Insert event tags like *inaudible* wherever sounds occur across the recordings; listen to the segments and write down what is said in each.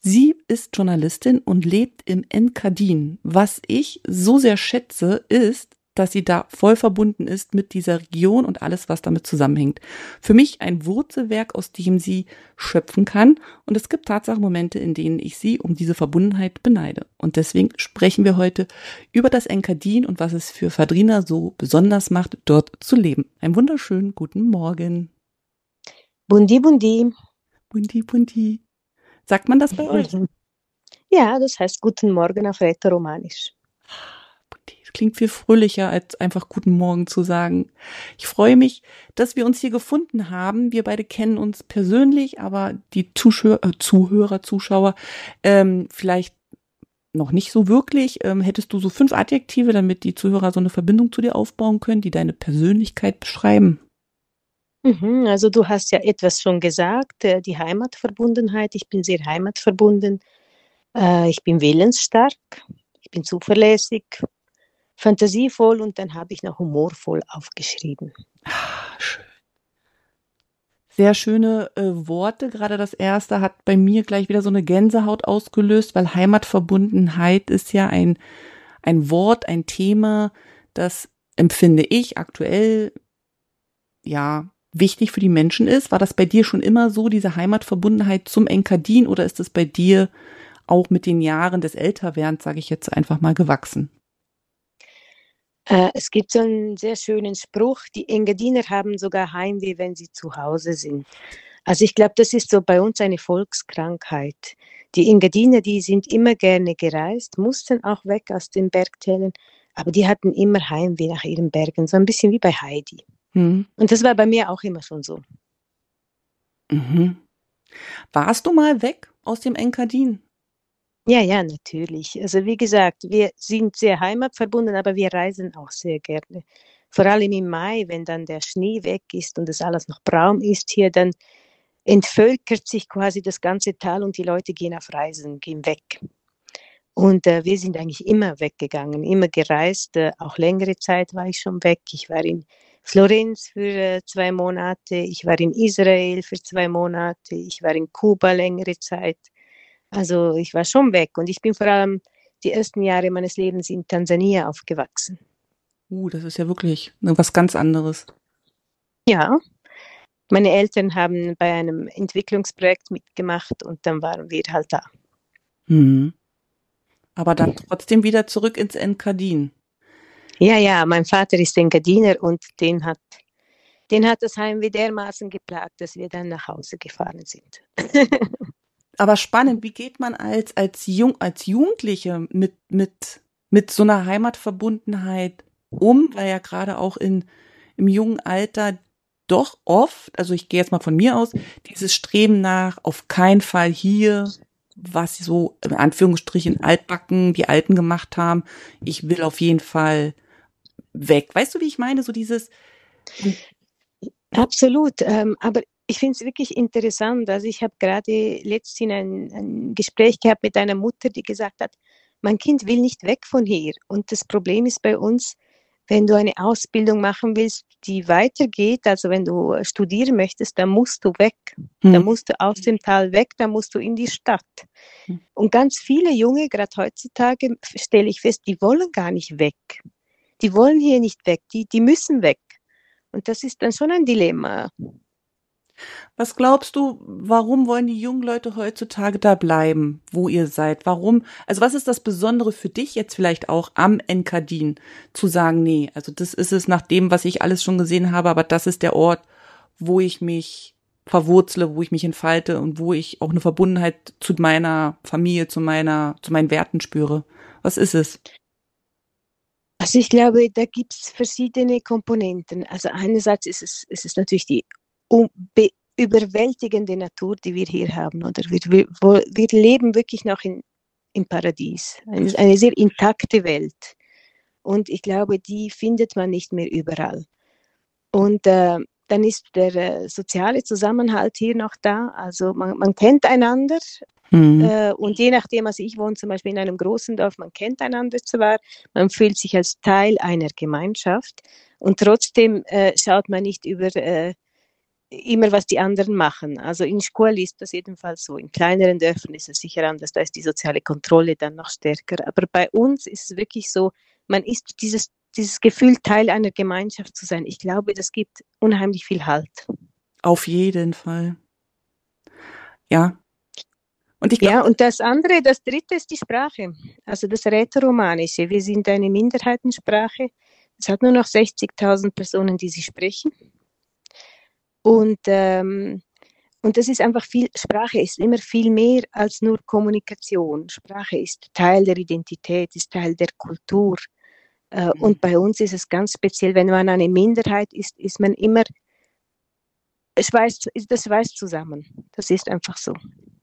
Sie ist Journalistin und lebt im Enkadin. Was ich so sehr schätze, ist, dass sie da voll verbunden ist mit dieser Region und alles, was damit zusammenhängt. Für mich ein Wurzelwerk, aus dem sie schöpfen kann. Und es gibt Tatsache Momente, in denen ich sie um diese Verbundenheit beneide. Und deswegen sprechen wir heute über das Enkadin und was es für Fadrina so besonders macht, dort zu leben. Einen wunderschönen guten Morgen. Bundi, bundi. Bundi, bundi. Sagt man das bei euch? Ja, das heißt Guten Morgen auf Rätoromanisch. Das klingt viel fröhlicher, als einfach Guten Morgen zu sagen. Ich freue mich, dass wir uns hier gefunden haben. Wir beide kennen uns persönlich, aber die Zuschauer, äh, Zuhörer, Zuschauer ähm, vielleicht noch nicht so wirklich. Ähm, hättest du so fünf Adjektive, damit die Zuhörer so eine Verbindung zu dir aufbauen können, die deine Persönlichkeit beschreiben? Mhm, also du hast ja etwas schon gesagt, äh, die Heimatverbundenheit. Ich bin sehr heimatverbunden. Äh, ich bin willensstark, ich bin zuverlässig, fantasievoll und dann habe ich noch humorvoll aufgeschrieben. Ah, schön. Sehr schöne äh, Worte. Gerade das erste hat bei mir gleich wieder so eine Gänsehaut ausgelöst, weil Heimatverbundenheit ist ja ein, ein Wort, ein Thema, das empfinde ich aktuell ja wichtig für die Menschen ist. War das bei dir schon immer so, diese Heimatverbundenheit zum Enkadin, oder ist es bei dir auch mit den Jahren des Älterwerdens, sage ich jetzt einfach mal, gewachsen? Äh, es gibt so einen sehr schönen Spruch, die Engadiner haben sogar Heimweh, wenn sie zu Hause sind. Also ich glaube, das ist so bei uns eine Volkskrankheit. Die Engadiner, die sind immer gerne gereist, mussten auch weg aus den Bergtälern, aber die hatten immer Heimweh nach ihren Bergen, so ein bisschen wie bei Heidi. Mhm. Und das war bei mir auch immer schon so. Mhm. Warst du mal weg aus dem Enkadin? Ja, ja, natürlich. Also wie gesagt, wir sind sehr heimatverbunden, aber wir reisen auch sehr gerne. Vor allem im Mai, wenn dann der Schnee weg ist und es alles noch braun ist hier, dann entvölkert sich quasi das ganze Tal und die Leute gehen auf Reisen, gehen weg. Und äh, wir sind eigentlich immer weggegangen, immer gereist. Äh, auch längere Zeit war ich schon weg. Ich war in Florenz für äh, zwei Monate, ich war in Israel für zwei Monate, ich war in Kuba längere Zeit. Also ich war schon weg und ich bin vor allem die ersten Jahre meines Lebens in Tansania aufgewachsen. Uh, das ist ja wirklich was ganz anderes. Ja, meine Eltern haben bei einem Entwicklungsprojekt mitgemacht und dann waren wir halt da. Mhm. Aber dann trotzdem wieder zurück ins Enkadin. Ja, ja, mein Vater ist Engadiner und den hat, den hat das Heimweh dermaßen geplagt, dass wir dann nach Hause gefahren sind. *laughs* Aber spannend, wie geht man als, als, Jung, als Jugendliche mit, mit, mit so einer Heimatverbundenheit um, weil ja gerade auch in, im jungen Alter doch oft, also ich gehe jetzt mal von mir aus, dieses Streben nach, auf keinen Fall hier, was so in Anführungsstrichen altbacken die Alten gemacht haben. Ich will auf jeden Fall weg. Weißt du, wie ich meine? So dieses. Absolut. Ähm, aber ich finde es wirklich interessant. Also ich habe gerade letztens ein, ein Gespräch gehabt mit einer Mutter, die gesagt hat, mein Kind will nicht weg von hier. Und das Problem ist bei uns, wenn du eine Ausbildung machen willst, die weitergeht, also wenn du studieren möchtest, dann musst du weg. Hm. Dann musst du aus dem Tal weg, dann musst du in die Stadt. Hm. Und ganz viele Junge, gerade heutzutage, stelle ich fest, die wollen gar nicht weg die wollen hier nicht weg, die, die müssen weg. Und das ist dann schon ein Dilemma. Was glaubst du, warum wollen die jungen Leute heutzutage da bleiben, wo ihr seid? Warum? Also was ist das Besondere für dich jetzt vielleicht auch am Enkadin zu sagen, nee, also das ist es nach dem, was ich alles schon gesehen habe, aber das ist der Ort, wo ich mich verwurzle, wo ich mich entfalte und wo ich auch eine Verbundenheit zu meiner Familie, zu meiner, zu meinen Werten spüre. Was ist es? Also ich glaube, da gibt es verschiedene Komponenten. Also einerseits ist es, es natürlich die überwältigende Natur, die wir hier haben. Oder wir, wir, wir leben wirklich noch in im Paradies. Eine, eine sehr intakte Welt. Und ich glaube, die findet man nicht mehr überall. Und äh, dann ist der äh, soziale Zusammenhalt hier noch da. Also man, man kennt einander. Mhm. Äh, und je nachdem, also ich wohne zum Beispiel in einem großen Dorf, man kennt einander zwar, man fühlt sich als Teil einer Gemeinschaft und trotzdem äh, schaut man nicht über äh, immer, was die anderen machen. Also in Schule ist das jedenfalls so. In kleineren Dörfern ist es sicher anders, da ist die soziale Kontrolle dann noch stärker. Aber bei uns ist es wirklich so, man ist dieses, dieses Gefühl, Teil einer Gemeinschaft zu sein. Ich glaube, das gibt unheimlich viel Halt. Auf jeden Fall. Ja. Und glaub, ja, und das andere, das dritte ist die Sprache. Also das Rätoromanische. Wir sind eine Minderheitensprache. Es hat nur noch 60.000 Personen, die sie sprechen. Und, ähm, und das ist einfach viel, Sprache ist immer viel mehr als nur Kommunikation. Sprache ist Teil der Identität, ist Teil der Kultur. Äh, mhm. Und bei uns ist es ganz speziell, wenn man eine Minderheit ist, ist man immer, es weiß, das weiß zusammen. Das ist einfach so.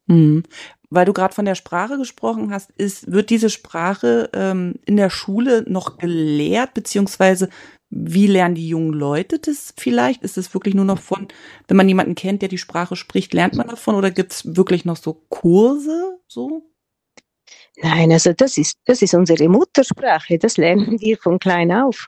Mhm. Weil du gerade von der Sprache gesprochen hast, ist, wird diese Sprache ähm, in der Schule noch gelehrt, beziehungsweise wie lernen die jungen Leute das vielleicht? Ist es wirklich nur noch von, wenn man jemanden kennt, der die Sprache spricht, lernt man davon oder gibt es wirklich noch so Kurse so? Nein, also das ist, das ist unsere Muttersprache, das lernen wir von klein auf.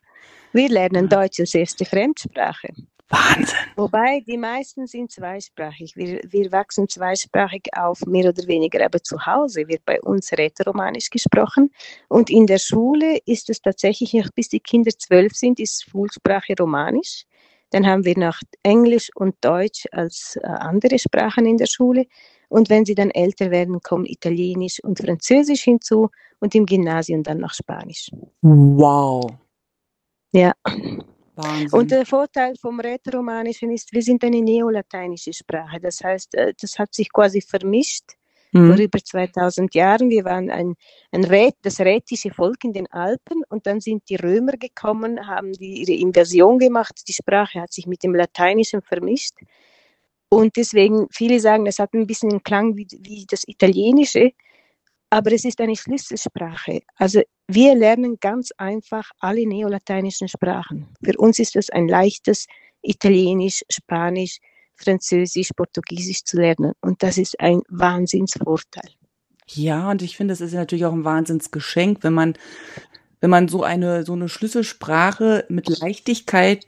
Wir lernen Deutsch als erste Fremdsprache. Wahnsinn. Wobei die meisten sind zweisprachig. Wir, wir wachsen zweisprachig auf, mehr oder weniger. Aber zu Hause wird bei uns Rätoromanisch gesprochen. Und in der Schule ist es tatsächlich noch, bis die Kinder zwölf sind, ist Schulsprache Romanisch. Dann haben wir noch Englisch und Deutsch als äh, andere Sprachen in der Schule. Und wenn sie dann älter werden, kommen Italienisch und Französisch hinzu und im Gymnasium dann noch Spanisch. Wow. Ja. Wahnsinn. Und der Vorteil vom Rätoromanischen ist, wir sind eine neolateinische Sprache. Das heißt, äh, das hat sich quasi vermischt mhm. vor über 2000 Jahren. Wir waren ein, ein Rät, das rätische Volk in den Alpen und dann sind die Römer gekommen, haben die, ihre Invasion gemacht. Die Sprache hat sich mit dem Lateinischen vermischt. Und deswegen, viele sagen, es hat ein bisschen einen Klang wie, wie das Italienische aber es ist eine Schlüsselsprache. Also wir lernen ganz einfach alle neolateinischen Sprachen. Für uns ist es ein leichtes Italienisch, Spanisch, Französisch, Portugiesisch zu lernen. Und das ist ein Wahnsinnsvorteil. Ja, und ich finde, es ist natürlich auch ein Wahnsinnsgeschenk, wenn man, wenn man so eine, so eine Schlüsselsprache mit Leichtigkeit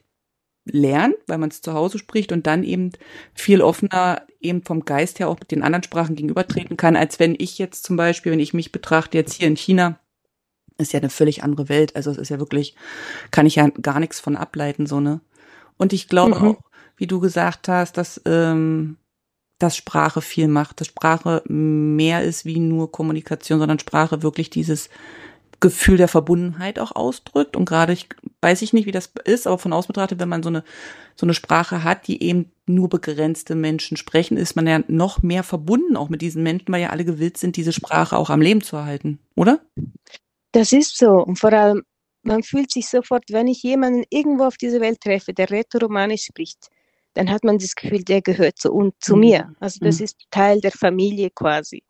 lernt, weil man es zu Hause spricht und dann eben viel offener eben vom Geist her auch mit den anderen Sprachen gegenübertreten kann, als wenn ich jetzt zum Beispiel, wenn ich mich betrachte jetzt hier in China, ist ja eine völlig andere Welt. Also es ist ja wirklich, kann ich ja gar nichts von ableiten, so ne. Und ich glaube mhm. auch, wie du gesagt hast, dass ähm, dass Sprache viel macht, dass Sprache mehr ist wie nur Kommunikation, sondern Sprache wirklich dieses Gefühl der Verbundenheit auch ausdrückt. Und gerade, ich weiß ich nicht, wie das ist, aber von außen betrachtet, wenn man so eine, so eine Sprache hat, die eben nur begrenzte Menschen sprechen, ist man ja noch mehr verbunden auch mit diesen Menschen, weil ja alle gewillt sind, diese Sprache auch am Leben zu erhalten, oder? Das ist so. Und vor allem, man fühlt sich sofort, wenn ich jemanden irgendwo auf dieser Welt treffe, der Rätoromanisch spricht, dann hat man das Gefühl, der gehört zu, und zu mhm. mir. Also das mhm. ist Teil der Familie quasi.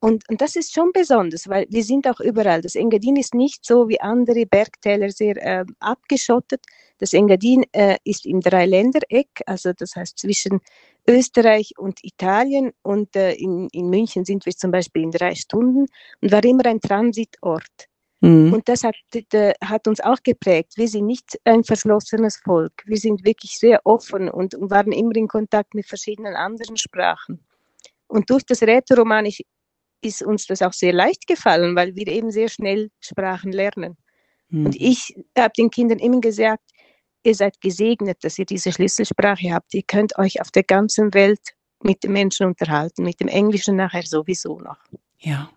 Und, und das ist schon besonders, weil wir sind auch überall. Das Engadin ist nicht so wie andere Bergtäler sehr äh, abgeschottet. Das Engadin äh, ist im Dreiländereck, also das heißt zwischen Österreich und Italien. Und äh, in, in München sind wir zum Beispiel in drei Stunden und war immer ein Transitort. Mhm. Und das hat, hat uns auch geprägt. Wir sind nicht ein verschlossenes Volk. Wir sind wirklich sehr offen und, und waren immer in Kontakt mit verschiedenen anderen Sprachen. Und durch das Rätoromanisch ist uns das auch sehr leicht gefallen, weil wir eben sehr schnell Sprachen lernen. Mhm. Und ich habe den Kindern immer gesagt, ihr seid gesegnet, dass ihr diese Schlüsselsprache habt. Ihr könnt euch auf der ganzen Welt mit den Menschen unterhalten, mit dem Englischen nachher sowieso noch. Ja.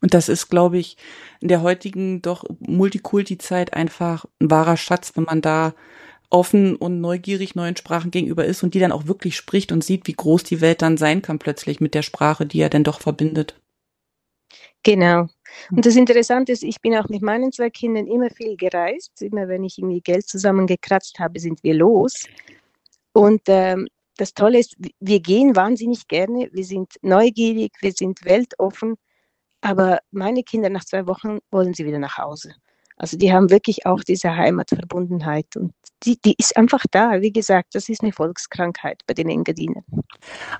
Und das ist, glaube ich, in der heutigen doch Multikulti-Zeit einfach ein wahrer Schatz, wenn man da offen und neugierig neuen Sprachen gegenüber ist und die dann auch wirklich spricht und sieht, wie groß die Welt dann sein kann plötzlich mit der Sprache, die er denn doch verbindet. Genau. Und das Interessante ist, ich bin auch mit meinen zwei Kindern immer viel gereist. Immer wenn ich irgendwie Geld zusammengekratzt habe, sind wir los. Und ähm, das Tolle ist, wir gehen wahnsinnig gerne. Wir sind neugierig, wir sind weltoffen. Aber meine Kinder nach zwei Wochen wollen sie wieder nach Hause. Also die haben wirklich auch diese Heimatverbundenheit und die, die ist einfach da. Wie gesagt, das ist eine Volkskrankheit bei den Engadinern.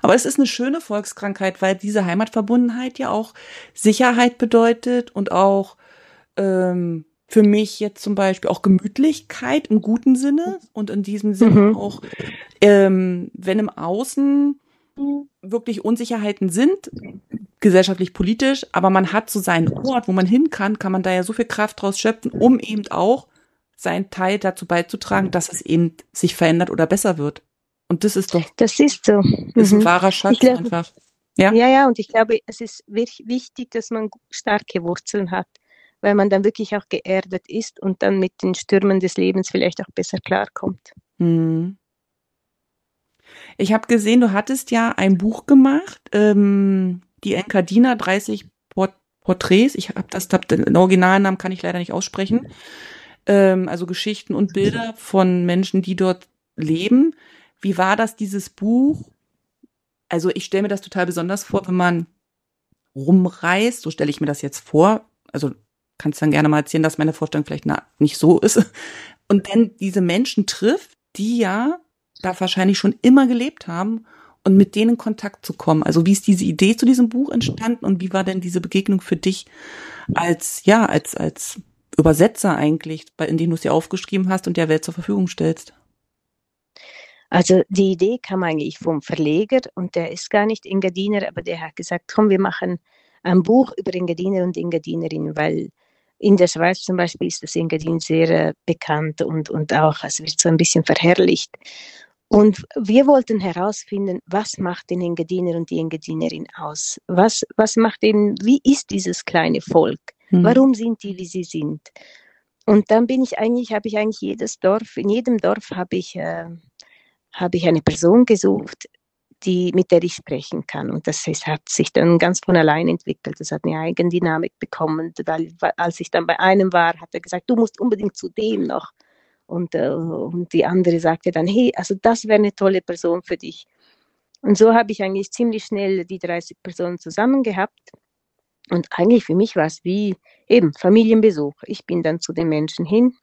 Aber es ist eine schöne Volkskrankheit, weil diese Heimatverbundenheit ja auch Sicherheit bedeutet und auch ähm, für mich jetzt zum Beispiel auch Gemütlichkeit im guten Sinne und in diesem Sinne mhm. auch, ähm, wenn im Außen wirklich Unsicherheiten sind, gesellschaftlich, politisch, aber man hat so seinen Ort, wo man hin kann, kann man da ja so viel Kraft draus schöpfen, um eben auch seinen Teil dazu beizutragen, dass es eben sich verändert oder besser wird. Und das ist doch. Das ist so. Das ist ein mhm. wahrer Schatz glaub, einfach. Ja? ja, ja, und ich glaube, es ist wichtig, dass man starke Wurzeln hat, weil man dann wirklich auch geerdet ist und dann mit den Stürmen des Lebens vielleicht auch besser klarkommt. Mhm. Ich habe gesehen, du hattest ja ein Buch gemacht, ähm, die Enkadina 30 Port Porträts. Ich habe das, hab den Originalnamen kann ich leider nicht aussprechen. Ähm, also Geschichten und Bilder von Menschen, die dort leben. Wie war das, dieses Buch? Also ich stelle mir das total besonders vor, wenn man rumreist, so stelle ich mir das jetzt vor. Also kannst dann gerne mal erzählen, dass meine Vorstellung vielleicht nicht so ist. Und dann diese Menschen trifft, die ja da wahrscheinlich schon immer gelebt haben und mit denen in Kontakt zu kommen. Also wie ist diese Idee zu diesem Buch entstanden und wie war denn diese Begegnung für dich als, ja, als, als Übersetzer eigentlich, in dem du es ja aufgeschrieben hast und der Welt zur Verfügung stellst? Also die Idee kam eigentlich vom Verleger und der ist gar nicht Engadiner, aber der hat gesagt, komm, wir machen ein Buch über Engadiner und Engadinerinnen, weil in der Schweiz zum Beispiel ist das Engadin sehr äh, bekannt und, und auch, es wird so ein bisschen verherrlicht. Und wir wollten herausfinden, was macht den Engadiner und die Engadinerin aus? Was, was macht eben, wie ist dieses kleine Volk? Mhm. Warum sind die, wie sie sind? Und dann bin ich eigentlich, habe ich eigentlich jedes Dorf, in jedem Dorf habe ich, äh, habe ich eine Person gesucht, die, mit der ich sprechen kann. Und das ist, hat sich dann ganz von allein entwickelt. Das hat eine Eigendynamik bekommen. Weil, als ich dann bei einem war, hat er gesagt, du musst unbedingt zu dem noch. Und, äh, und die andere sagte dann, hey, also das wäre eine tolle Person für dich. Und so habe ich eigentlich ziemlich schnell die 30 Personen zusammen gehabt. Und eigentlich für mich war es wie eben Familienbesuch. Ich bin dann zu den Menschen hin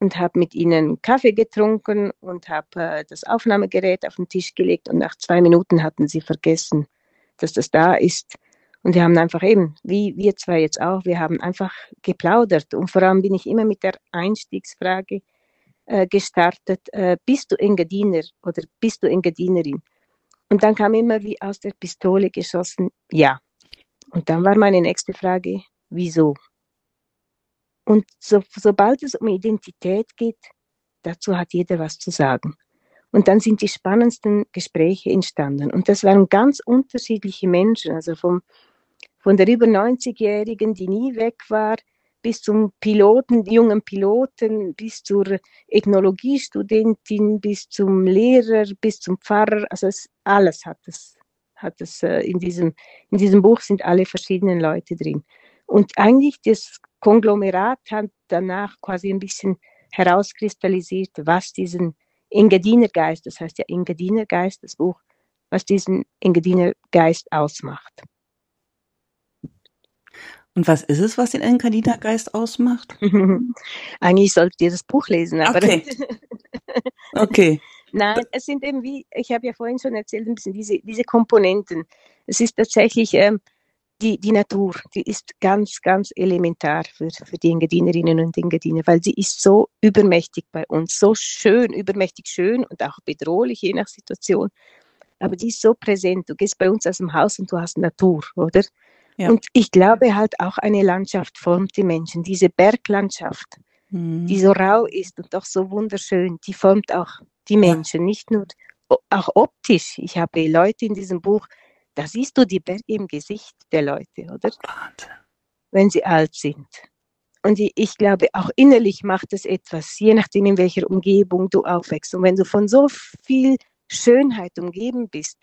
und habe mit ihnen Kaffee getrunken und habe äh, das Aufnahmegerät auf den Tisch gelegt und nach zwei Minuten hatten sie vergessen, dass das da ist. Und wir haben einfach eben, wie wir zwei jetzt auch, wir haben einfach geplaudert. Und vor allem bin ich immer mit der Einstiegsfrage äh, gestartet, äh, bist du Engadiner oder bist du Engadienerin? Und dann kam immer wie aus der Pistole geschossen, ja. Und dann war meine nächste Frage, wieso? Und so, sobald es um Identität geht, dazu hat jeder was zu sagen. Und dann sind die spannendsten Gespräche entstanden. Und das waren ganz unterschiedliche Menschen, also vom von der über 90-Jährigen, die nie weg war, bis zum Piloten, jungen Piloten, bis zur Ethnologiestudentin, bis zum Lehrer, bis zum Pfarrer. Also es, alles hat es, hat es äh, in, diesem, in diesem Buch sind alle verschiedenen Leute drin. Und eigentlich das Konglomerat hat danach quasi ein bisschen herauskristallisiert, was diesen Engadiner Geist, das heißt ja Engadiner Geist, das Buch, was diesen Engadiner Geist ausmacht. Und was ist es, was den Engadina-Geist ausmacht? *laughs* Eigentlich solltet ihr das Buch lesen, aber. Okay. *laughs* okay. Nein, es sind eben wie, ich habe ja vorhin schon erzählt, ein bisschen diese, diese Komponenten. Es ist tatsächlich ähm, die, die Natur, die ist ganz, ganz elementar für, für die Engadinerinnen und Engadiner, weil sie ist so übermächtig bei uns, so schön, übermächtig schön und auch bedrohlich, je nach Situation. Aber die ist so präsent. Du gehst bei uns aus dem Haus und du hast Natur, oder? Ja. Und ich glaube halt auch eine Landschaft formt die Menschen. Diese Berglandschaft, mhm. die so rau ist und doch so wunderschön, die formt auch die Menschen, ja. nicht nur auch optisch. Ich habe Leute in diesem Buch, da siehst du die Berge im Gesicht der Leute, oder? Wenn sie alt sind. Und ich glaube, auch innerlich macht es etwas, je nachdem, in welcher Umgebung du aufwächst. Und wenn du von so viel Schönheit umgeben bist,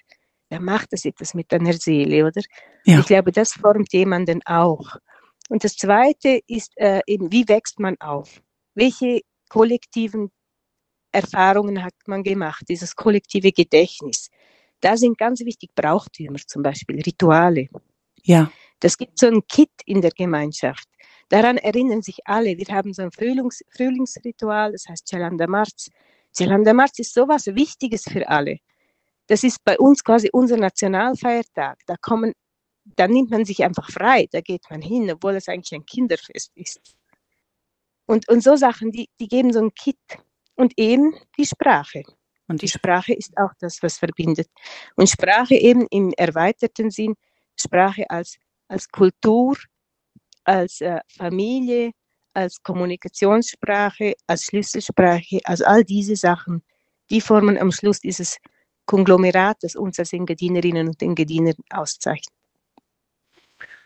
dann macht das etwas mit deiner Seele, oder? Ja. Ich glaube, das formt jemanden auch. Und das Zweite ist äh, eben, wie wächst man auf? Welche kollektiven Erfahrungen hat man gemacht? Dieses kollektive Gedächtnis. Da sind ganz wichtig Brauchtümer zum Beispiel, Rituale. Ja. Das gibt so ein Kit in der Gemeinschaft. Daran erinnern sich alle. Wir haben so ein Frühlings Frühlingsritual, das heißt Chalanda Marz. Chalanda Marz ist sowas Wichtiges für alle. Das ist bei uns quasi unser Nationalfeiertag. Da kommen, da nimmt man sich einfach frei, da geht man hin, obwohl es eigentlich ein Kinderfest ist. Und, und so Sachen, die, die geben so ein Kit. Und eben die Sprache. Und die Sprache ist auch das, was verbindet. Und Sprache eben im erweiterten Sinn, Sprache als, als Kultur, als äh, Familie, als Kommunikationssprache, als Schlüsselsprache, also all diese Sachen, die formen am Schluss dieses Konglomerat, das uns als Engedienerinnen und Engadiner auszeichnet.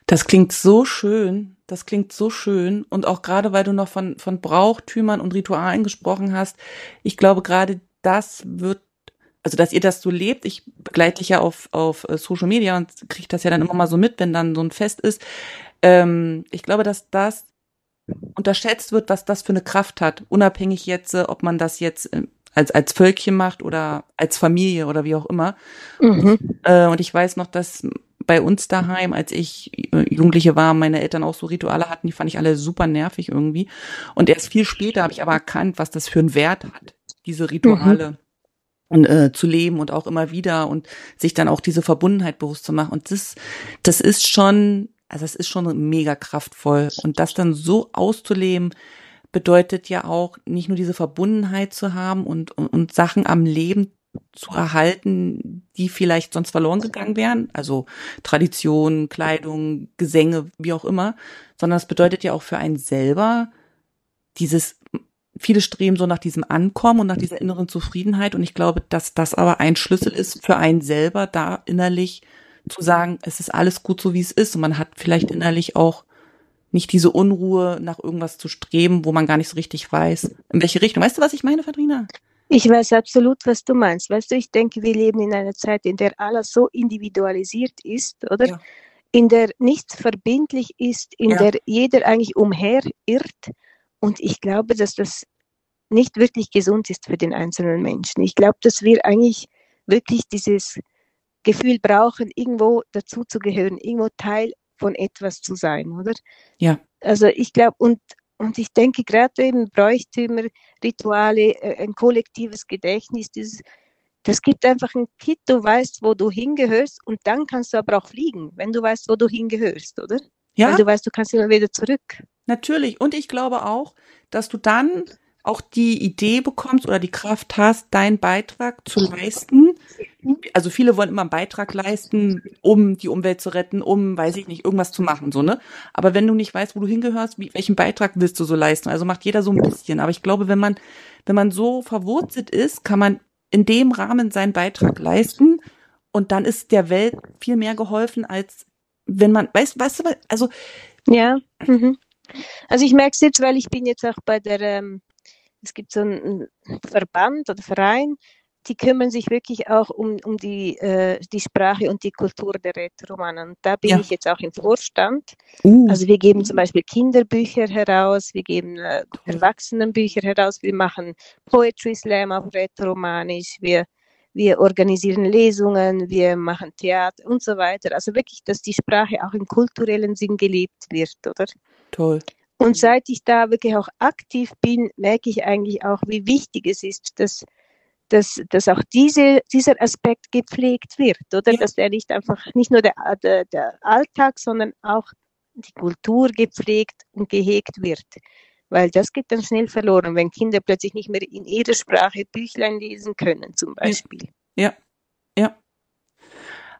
Das klingt so schön, das klingt so schön und auch gerade, weil du noch von, von Brauchtümern und Ritualen gesprochen hast, ich glaube gerade das wird, also dass ihr das so lebt, ich begleite dich ja auf, auf äh, Social Media und kriege das ja dann immer mal so mit, wenn dann so ein Fest ist. Ähm, ich glaube, dass das unterschätzt wird, was das für eine Kraft hat, unabhängig jetzt, äh, ob man das jetzt äh, als, als Völkchen macht oder als Familie oder wie auch immer. Mhm. Äh, und ich weiß noch, dass bei uns daheim, als ich Jugendliche war, meine Eltern auch so Rituale hatten, die fand ich alle super nervig irgendwie. Und erst viel später habe ich aber erkannt, was das für einen Wert hat, diese Rituale. Mhm. Und äh, zu leben und auch immer wieder und sich dann auch diese Verbundenheit bewusst zu machen. Und das, das ist schon, also es ist schon mega kraftvoll. Und das dann so auszuleben, bedeutet ja auch nicht nur diese Verbundenheit zu haben und, und, und Sachen am Leben zu erhalten, die vielleicht sonst verloren gegangen wären. Also Tradition, Kleidung, Gesänge, wie auch immer. Sondern es bedeutet ja auch für einen selber dieses viele streben so nach diesem Ankommen und nach dieser inneren Zufriedenheit. Und ich glaube, dass das aber ein Schlüssel ist für einen selber, da innerlich zu sagen, es ist alles gut so, wie es ist. Und man hat vielleicht innerlich auch nicht diese Unruhe, nach irgendwas zu streben, wo man gar nicht so richtig weiß, in welche Richtung. Weißt du, was ich meine, Fadrina? Ich weiß absolut, was du meinst. Weißt du, ich denke, wir leben in einer Zeit, in der alles so individualisiert ist, oder? Ja. In der nichts verbindlich ist, in ja. der jeder eigentlich umherirrt. Und ich glaube, dass das nicht wirklich gesund ist für den einzelnen Menschen. Ich glaube, dass wir eigentlich wirklich dieses Gefühl brauchen, irgendwo dazu zu gehören, irgendwo Teil von etwas zu sein, oder? Ja. Also ich glaube, und und ich denke gerade eben Bräuchtümer, Rituale, äh, ein kollektives Gedächtnis, dieses, das gibt einfach ein Kit, du weißt, wo du hingehörst und dann kannst du aber auch fliegen, wenn du weißt, wo du hingehörst, oder? Ja. Weil du weißt, du kannst immer wieder zurück. Natürlich. Und ich glaube auch, dass du dann auch die Idee bekommst oder die Kraft hast, deinen Beitrag zu leisten. Also viele wollen immer einen Beitrag leisten, um die Umwelt zu retten, um, weiß ich nicht, irgendwas zu machen, so, ne? Aber wenn du nicht weißt, wo du hingehörst, wie, welchen Beitrag willst du so leisten? Also macht jeder so ein bisschen. Aber ich glaube, wenn man, wenn man so verwurzelt ist, kann man in dem Rahmen seinen Beitrag leisten und dann ist der Welt viel mehr geholfen, als wenn man, weißt, weißt du, also. Ja, mhm. Also ich merke es jetzt, weil ich bin jetzt auch bei der ähm, es gibt so einen Verband oder Verein, die kümmern sich wirklich auch um, um die, äh, die Sprache und die Kultur der Rätoromanen. Da bin ja. ich jetzt auch im Vorstand. Uh. Also wir geben zum Beispiel Kinderbücher heraus, wir geben äh, Erwachsenenbücher heraus, wir machen Poetry Slam auf Rätoromanisch, wir, wir organisieren Lesungen, wir machen Theater und so weiter. Also wirklich, dass die Sprache auch im kulturellen Sinn gelebt wird, oder? Toll. Und seit ich da wirklich auch aktiv bin, merke ich eigentlich auch, wie wichtig es ist, dass, dass, dass auch diese, dieser Aspekt gepflegt wird, oder? Ja. Dass der nicht einfach, nicht nur der, der, der Alltag, sondern auch die Kultur gepflegt und gehegt wird. Weil das geht dann schnell verloren, wenn Kinder plötzlich nicht mehr in ihrer Sprache Büchlein lesen können, zum Beispiel. Ja, ja.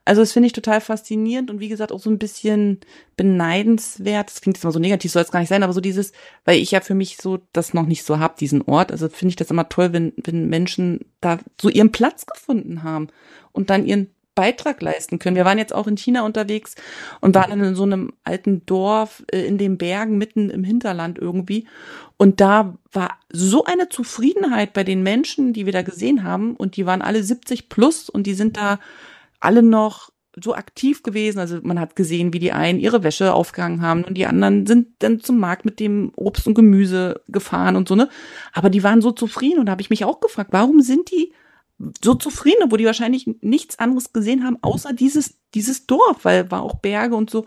Also das finde ich total faszinierend und wie gesagt auch so ein bisschen beneidenswert. Das klingt jetzt immer so negativ, soll es gar nicht sein, aber so dieses, weil ich ja für mich so das noch nicht so hab, diesen Ort. Also finde ich das immer toll, wenn, wenn Menschen da so ihren Platz gefunden haben und dann ihren Beitrag leisten können. Wir waren jetzt auch in China unterwegs und waren in so einem alten Dorf äh, in den Bergen mitten im Hinterland irgendwie. Und da war so eine Zufriedenheit bei den Menschen, die wir da gesehen haben. Und die waren alle 70 plus und die sind da alle noch so aktiv gewesen. Also man hat gesehen, wie die einen ihre Wäsche aufgehangen haben und die anderen sind dann zum Markt mit dem Obst und Gemüse gefahren und so, ne? Aber die waren so zufrieden und da habe ich mich auch gefragt, warum sind die so zufrieden, wo die wahrscheinlich nichts anderes gesehen haben, außer dieses, dieses Dorf, weil war auch Berge und so.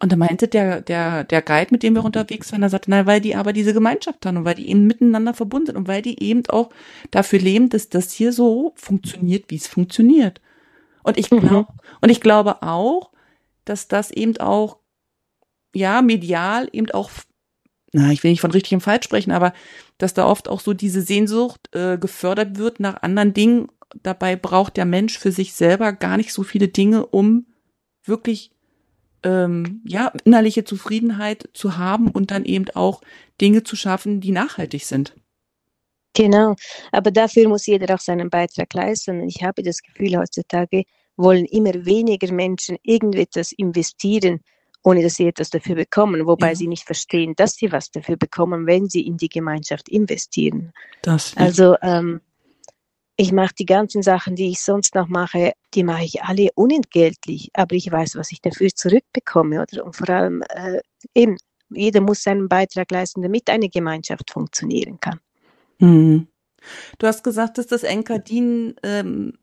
Und da meinte der, der, der Guide, mit dem wir unterwegs waren, der sagte, na, weil die aber diese Gemeinschaft haben und weil die eben miteinander verbunden sind und weil die eben auch dafür leben, dass das hier so funktioniert, wie es funktioniert. Und ich glaube, mhm. und ich glaube auch, dass das eben auch, ja, medial eben auch na, ich will nicht von richtig und falsch sprechen, aber dass da oft auch so diese Sehnsucht äh, gefördert wird nach anderen Dingen. Dabei braucht der Mensch für sich selber gar nicht so viele Dinge, um wirklich ähm, ja innerliche Zufriedenheit zu haben und dann eben auch Dinge zu schaffen, die nachhaltig sind. Genau, aber dafür muss jeder auch seinen Beitrag leisten. Ich habe das Gefühl, heutzutage wollen immer weniger Menschen irgendetwas investieren ohne dass sie etwas dafür bekommen, wobei ja. sie nicht verstehen, dass sie was dafür bekommen, wenn sie in die Gemeinschaft investieren. Das. Also ähm, ich mache die ganzen Sachen, die ich sonst noch mache, die mache ich alle unentgeltlich, aber ich weiß, was ich dafür zurückbekomme. Oder? Und vor allem äh, eben, jeder muss seinen Beitrag leisten, damit eine Gemeinschaft funktionieren kann. Mhm. Du hast gesagt, dass das Enkadin ähm,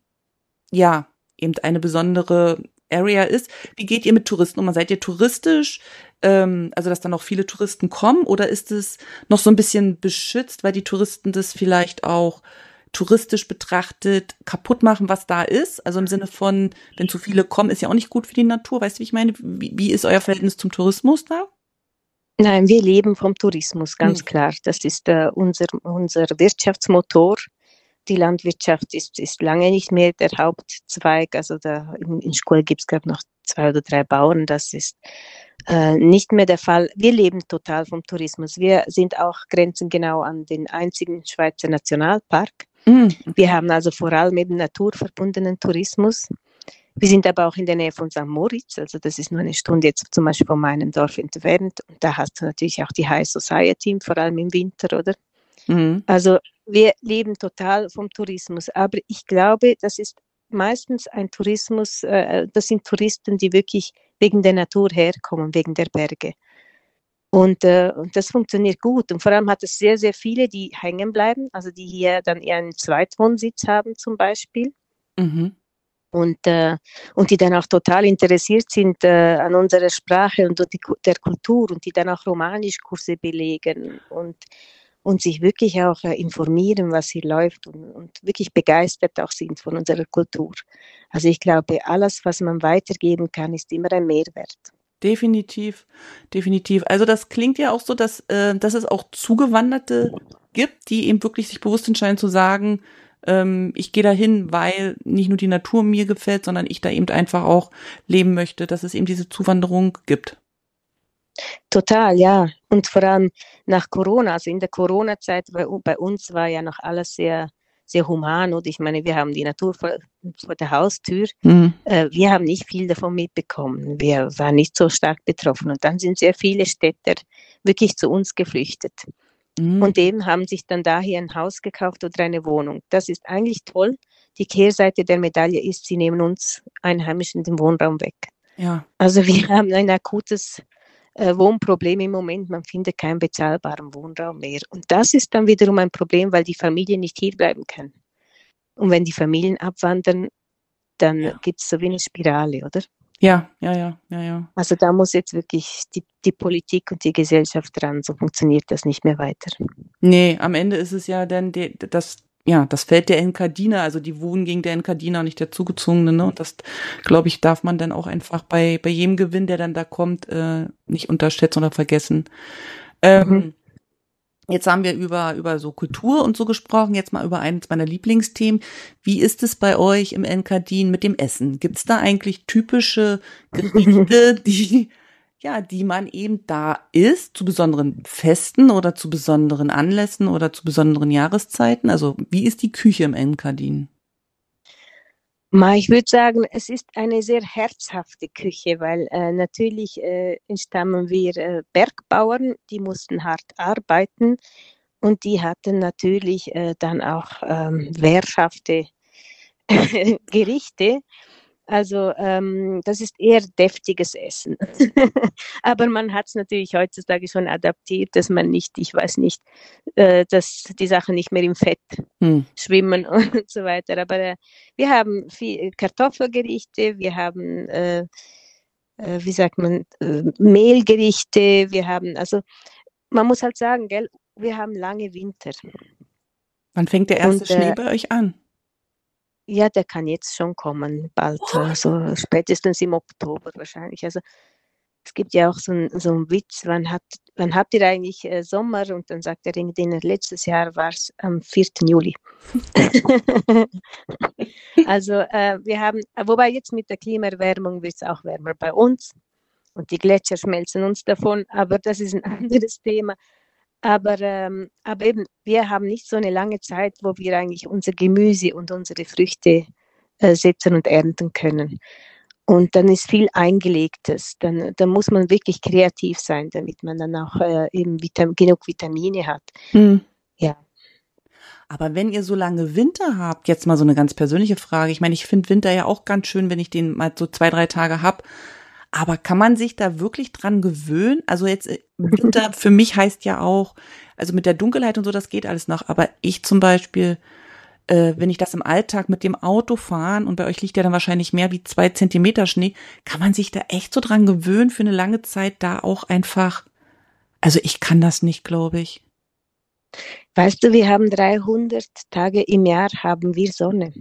ja eben eine besondere Area ist. Wie geht ihr mit Touristen um? Seid ihr touristisch? Ähm, also, dass dann noch viele Touristen kommen? Oder ist es noch so ein bisschen beschützt, weil die Touristen das vielleicht auch touristisch betrachtet kaputt machen, was da ist? Also im Sinne von, wenn zu viele kommen, ist ja auch nicht gut für die Natur. Weißt du, wie ich meine? Wie, wie ist euer Verhältnis zum Tourismus da? Nein, wir leben vom Tourismus, ganz hm. klar. Das ist äh, unser, unser Wirtschaftsmotor die Landwirtschaft ist, ist lange nicht mehr der Hauptzweig. Also da in, in Schule gibt es gerade noch zwei oder drei Bauern. Das ist äh, nicht mehr der Fall. Wir leben total vom Tourismus. Wir sind auch grenzengenau an den einzigen Schweizer Nationalpark. Mhm. Wir haben also vor allem eben naturverbundenen Tourismus. Wir sind aber auch in der Nähe von St. Moritz, also das ist nur eine Stunde jetzt zum Beispiel von meinem Dorf entfernt. Und da hast du natürlich auch die High Society, vor allem im Winter, oder? Mhm. Also wir leben total vom Tourismus, aber ich glaube, das ist meistens ein Tourismus, äh, das sind Touristen, die wirklich wegen der Natur herkommen, wegen der Berge. Und, äh, und das funktioniert gut. Und vor allem hat es sehr, sehr viele, die hängen bleiben, also die hier dann eher einen Zweitwohnsitz haben zum Beispiel. Mhm. Und, äh, und die dann auch total interessiert sind äh, an unserer Sprache und die, der Kultur und die dann auch Romanischkurse belegen. Und und sich wirklich auch äh, informieren, was hier läuft und, und, wirklich begeistert auch sind von unserer Kultur. Also ich glaube, alles, was man weitergeben kann, ist immer ein Mehrwert. Definitiv, definitiv. Also das klingt ja auch so, dass, äh, dass es auch Zugewanderte gibt, die eben wirklich sich bewusst entscheiden zu sagen, ähm, ich gehe dahin, weil nicht nur die Natur mir gefällt, sondern ich da eben einfach auch leben möchte, dass es eben diese Zuwanderung gibt. Total, ja. Und vor allem nach Corona, also in der Corona-Zeit bei, bei, uns war ja noch alles sehr, sehr human. Und ich meine, wir haben die Natur vor, vor der Haustür. Mhm. Äh, wir haben nicht viel davon mitbekommen. Wir waren nicht so stark betroffen. Und dann sind sehr viele Städter wirklich zu uns geflüchtet. Mhm. Und eben haben sich dann daher ein Haus gekauft oder eine Wohnung. Das ist eigentlich toll. Die Kehrseite der Medaille ist, sie nehmen uns Einheimischen den Wohnraum weg. Ja. Also wir *laughs* haben ein akutes äh, Wohnproblem im Moment. Man findet keinen bezahlbaren Wohnraum mehr. Und das ist dann wiederum ein Problem, weil die Familien nicht hier bleiben können. Und wenn die Familien abwandern, dann ja. gibt es so wie eine Spirale, oder? Ja, ja, ja, ja, ja. Also da muss jetzt wirklich die, die Politik und die Gesellschaft dran, so funktioniert das nicht mehr weiter. Nee, am Ende ist es ja dann die, das, ja, das Feld der Enkadiner, also die wohnen gegen der Enkadiner, nicht der Zugezogene, ne? Und das, glaube ich, darf man dann auch einfach bei, bei jedem Gewinn, der dann da kommt, äh, nicht unterschätzen oder vergessen. Ähm, mhm. Jetzt haben wir über, über so Kultur und so gesprochen, jetzt mal über eines meiner Lieblingsthemen. Wie ist es bei euch im Enkadin mit dem Essen? Gibt es da eigentlich typische Gerichte, *laughs* die ja, die man eben da isst, zu besonderen Festen oder zu besonderen Anlässen oder zu besonderen Jahreszeiten? Also wie ist die Küche im Engadin? Ich würde sagen, es ist eine sehr herzhafte Küche, weil äh, natürlich äh, entstammen wir äh, Bergbauern, die mussten hart arbeiten und die hatten natürlich äh, dann auch ähm, wehrhafte *laughs* Gerichte Also ähm, das ist eher deftiges Essen. *laughs* Aber man hat es natürlich heutzutage schon adaptiert, dass man nicht, ich weiß nicht, äh, dass die Sachen nicht mehr im Fett hm. schwimmen *laughs* und so weiter. Aber äh, wir haben viel Kartoffelgerichte, wir haben, äh, äh wie sagt man, äh, Mehlgerichte, wir haben, also man muss halt sagen, gell, wir haben lange Winter. Wann fängt der erste und, Schnee äh, bei euch an? Ja, der kann jetzt schon kommen, bald, oh. also spätestens im Oktober wahrscheinlich. Also es gibt ja auch so einen so Witz, wann, hat, wann habt ihr eigentlich äh, Sommer? Und dann sagt der Ringdiener, letztes Jahr war es am 4. Juli. *laughs* also äh, wir haben, wobei jetzt mit der Klimaerwärmung wird es auch wärmer bei uns und die Gletscher schmelzen uns davon, aber das ist ein *laughs* anderes Thema. Aber, ähm, aber eben, wir haben nicht so eine lange Zeit, wo wir eigentlich unser Gemüse und unsere Früchte äh, setzen und ernten können. Und dann ist viel Eingelegtes. Dann, dann muss man wirklich kreativ sein, damit man dann auch äh, eben Vitam genug Vitamine hat. Mhm. Ja. Aber wenn ihr so lange Winter habt, jetzt mal so eine ganz persönliche Frage. Ich meine, ich finde Winter ja auch ganz schön, wenn ich den mal so zwei, drei Tage hab. Aber kann man sich da wirklich dran gewöhnen? Also jetzt äh, Winter *laughs* für mich heißt ja auch, also mit der Dunkelheit und so, das geht alles noch. Aber ich zum Beispiel, äh, wenn ich das im Alltag mit dem Auto fahren und bei euch liegt ja dann wahrscheinlich mehr wie zwei Zentimeter Schnee, kann man sich da echt so dran gewöhnen, für eine lange Zeit da auch einfach. Also ich kann das nicht, glaube ich. Weißt du, wir haben 300 Tage im Jahr haben wir Sonne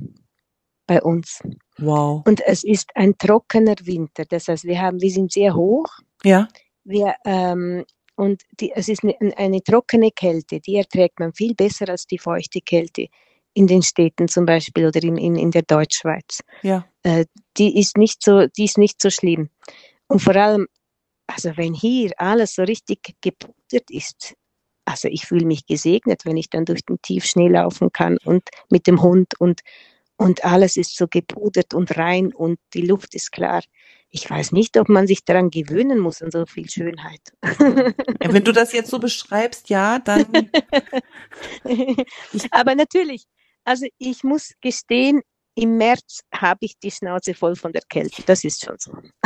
bei uns. Wow. Und es ist ein trockener Winter. Das heißt, wir haben, wir sind sehr hoch. Ja. Wir, ähm, und die, es ist eine, eine, trockene Kälte, die erträgt man viel besser als die feuchte Kälte in den Städten zum Beispiel oder in, in, in der Deutschschweiz. Ja. Äh, die ist nicht so, die ist nicht so schlimm. Und vor allem, also wenn hier alles so richtig gepudert ist, also ich fühle mich gesegnet, wenn ich dann durch den Tiefschnee laufen kann und mit dem Hund und und alles ist so gepudert und rein und die Luft ist klar. Ich weiß nicht, ob man sich daran gewöhnen muss an so viel Schönheit. Wenn du das jetzt so beschreibst, ja, dann. *laughs* Aber natürlich, also ich muss gestehen, im März habe ich die Schnauze voll von der Kälte. Das ist schon so. *laughs*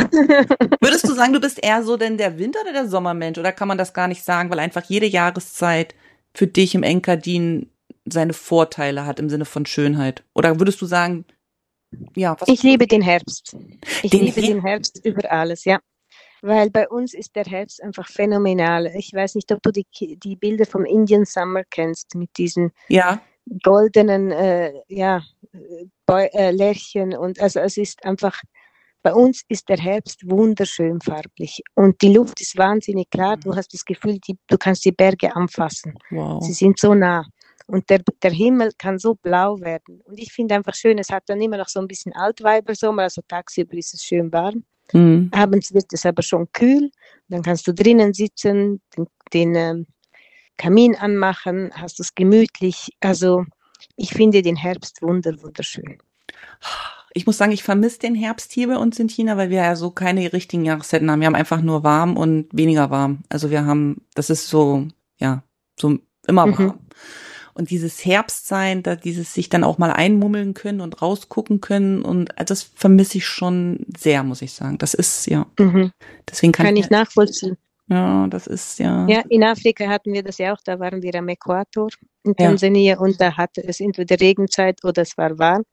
Würdest du sagen, du bist eher so denn der Winter- oder der Sommermensch? Oder kann man das gar nicht sagen, weil einfach jede Jahreszeit für dich im Engadin seine Vorteile hat im Sinne von Schönheit? Oder würdest du sagen, ja, was Ich liebe den Herbst. Ich den liebe Her den Herbst über alles, ja. Weil bei uns ist der Herbst einfach phänomenal. Ich weiß nicht, ob du die, die Bilder vom Indian Summer kennst mit diesen ja. goldenen äh, ja, Beu äh, Lärchen. Und also es ist einfach, bei uns ist der Herbst wunderschön farblich und die Luft ist wahnsinnig klar. Du hast das Gefühl, die, du kannst die Berge anfassen. Wow. Sie sind so nah. Und der, der Himmel kann so blau werden. Und ich finde einfach schön, es hat dann immer noch so ein bisschen Altweibersommer, also tagsüber ist es schön warm. Mhm. Abends wird es aber schon kühl. Dann kannst du drinnen sitzen, den, den ähm, Kamin anmachen, hast es gemütlich. Also ich finde den Herbst wunder, wunderschön. Ich muss sagen, ich vermisse den Herbst hier bei uns in China, weil wir ja so keine richtigen Jahreszeiten haben. Wir haben einfach nur warm und weniger warm. Also wir haben, das ist so, ja, so immer mhm. warm. Mhm. Und dieses Herbstsein, da dieses sich dann auch mal einmummeln können und rausgucken können und also das vermisse ich schon sehr, muss ich sagen. Das ist ja. Mhm. Deswegen kann, kann ich, ich nachvollziehen. Ja, das ist ja. Ja, in Afrika hatten wir das ja auch. Da waren wir am Äquator in Tansania ja. und da hatte es entweder Regenzeit oder es war warm.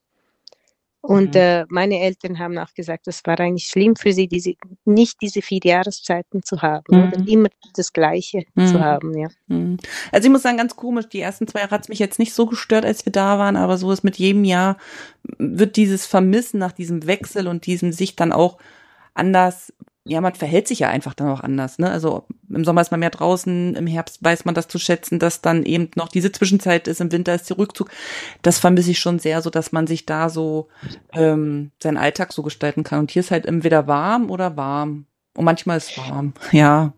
Und äh, meine Eltern haben auch gesagt, es war eigentlich schlimm für sie, diese, nicht diese vier Jahreszeiten zu haben mhm. oder immer das Gleiche mhm. zu haben. Ja. Mhm. Also ich muss sagen, ganz komisch, die ersten zwei Jahre hat es mich jetzt nicht so gestört, als wir da waren, aber so ist mit jedem Jahr wird dieses Vermissen nach diesem Wechsel und diesem sich dann auch anders ja, man verhält sich ja einfach dann auch anders. Ne? Also im Sommer ist man mehr draußen, im Herbst weiß man das zu schätzen, dass dann eben noch diese Zwischenzeit ist, im Winter ist der Rückzug. Das vermisse ich schon sehr, so dass man sich da so ähm, seinen Alltag so gestalten kann. Und hier ist halt entweder warm oder warm. Und manchmal ist warm, ja.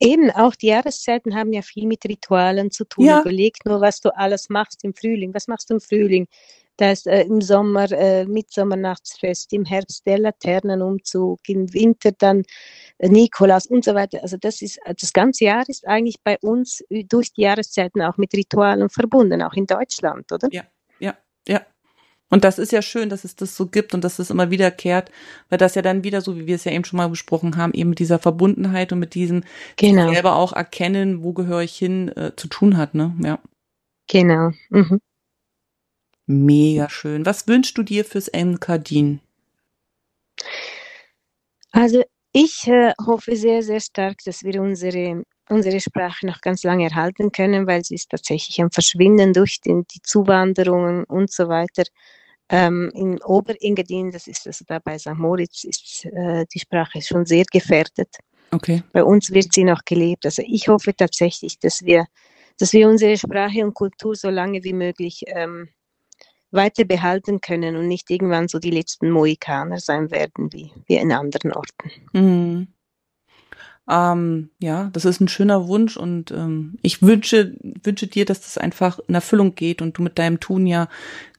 Eben, auch die Jahreszeiten haben ja viel mit Ritualen zu tun. Ja. Überleg nur, was du alles machst im Frühling. Was machst du im Frühling? Da ist äh, im Sommer äh, Mitsommernachtsfest, im Herbst der Laternenumzug, im Winter dann äh, Nikolaus und so weiter. Also das ist äh, das ganze Jahr ist eigentlich bei uns äh, durch die Jahreszeiten auch mit Ritualen verbunden, auch in Deutschland, oder? Ja, ja, ja. Und das ist ja schön, dass es das so gibt und dass es immer wiederkehrt, weil das ja dann wieder so, wie wir es ja eben schon mal besprochen haben, eben mit dieser Verbundenheit und mit diesem Genau. selber auch erkennen, wo gehöre ich hin, äh, zu tun hat, ne? Ja. Genau. Mhm. Mega schön. Was wünschst du dir fürs Enkadin? Also ich äh, hoffe sehr, sehr stark, dass wir unsere, unsere Sprache noch ganz lange erhalten können, weil sie ist tatsächlich am Verschwinden durch den, die Zuwanderungen und so weiter. Ähm, in Oberengadin, das ist also da bei St. Moritz, ist äh, die Sprache schon sehr gefährdet. Okay. Bei uns wird sie noch gelebt. Also ich hoffe tatsächlich, dass wir, dass wir unsere Sprache und Kultur so lange wie möglich ähm, weiter behalten können und nicht irgendwann so die letzten Mohikaner sein werden wie, wie in anderen Orten. Mhm. Ähm, ja, das ist ein schöner Wunsch und ähm, ich wünsche, wünsche dir, dass das einfach in Erfüllung geht und du mit deinem Tun ja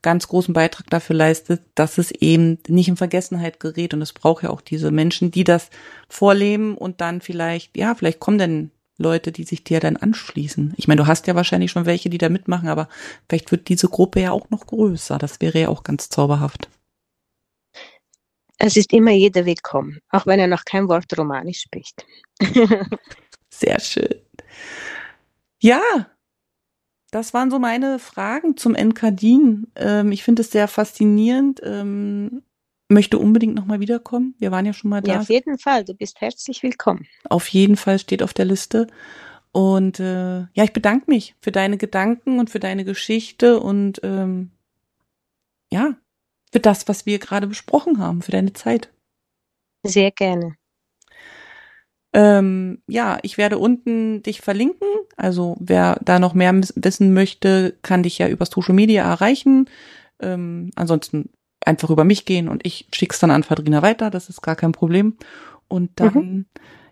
ganz großen Beitrag dafür leistest, dass es eben nicht in Vergessenheit gerät und es braucht ja auch diese Menschen, die das vorleben und dann vielleicht, ja, vielleicht kommen dann Leute, die sich dir dann anschließen. Ich meine, du hast ja wahrscheinlich schon welche, die da mitmachen, aber vielleicht wird diese Gruppe ja auch noch größer. Das wäre ja auch ganz zauberhaft. Es ist immer jeder willkommen, auch wenn er noch kein Wort Romanisch spricht. *laughs* Sehr schön. Ja, das waren so meine Fragen zum Enkadin. Ähm, ich finde es sehr faszinierend. Ähm, möchte unbedingt nochmal wiederkommen. Wir waren ja schon mal da. Ja, auf jeden Fall. Du bist herzlich willkommen. Auf jeden Fall steht auf der Liste. Und äh, ja, ich bedanke mich für deine Gedanken und für deine Geschichte und ähm, ja, für das, was wir gerade besprochen haben, für deine Zeit. Sehr gerne. Ähm, ja, ich werde unten dich verlinken. Also wer da noch mehr wissen möchte, kann dich ja über Social Media erreichen. Ähm, ansonsten einfach über mich gehen und ich schick's dann an Fadrina weiter. Das ist gar kein Problem. Und dann, mhm.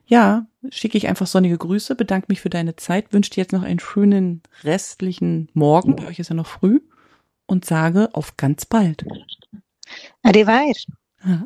ja, schicke ich einfach sonnige Grüße, bedanke mich für deine Zeit, wünsche dir jetzt noch einen schönen restlichen Morgen. Bei euch ist ja noch früh und sage auf ganz bald. Arrivare. Ja.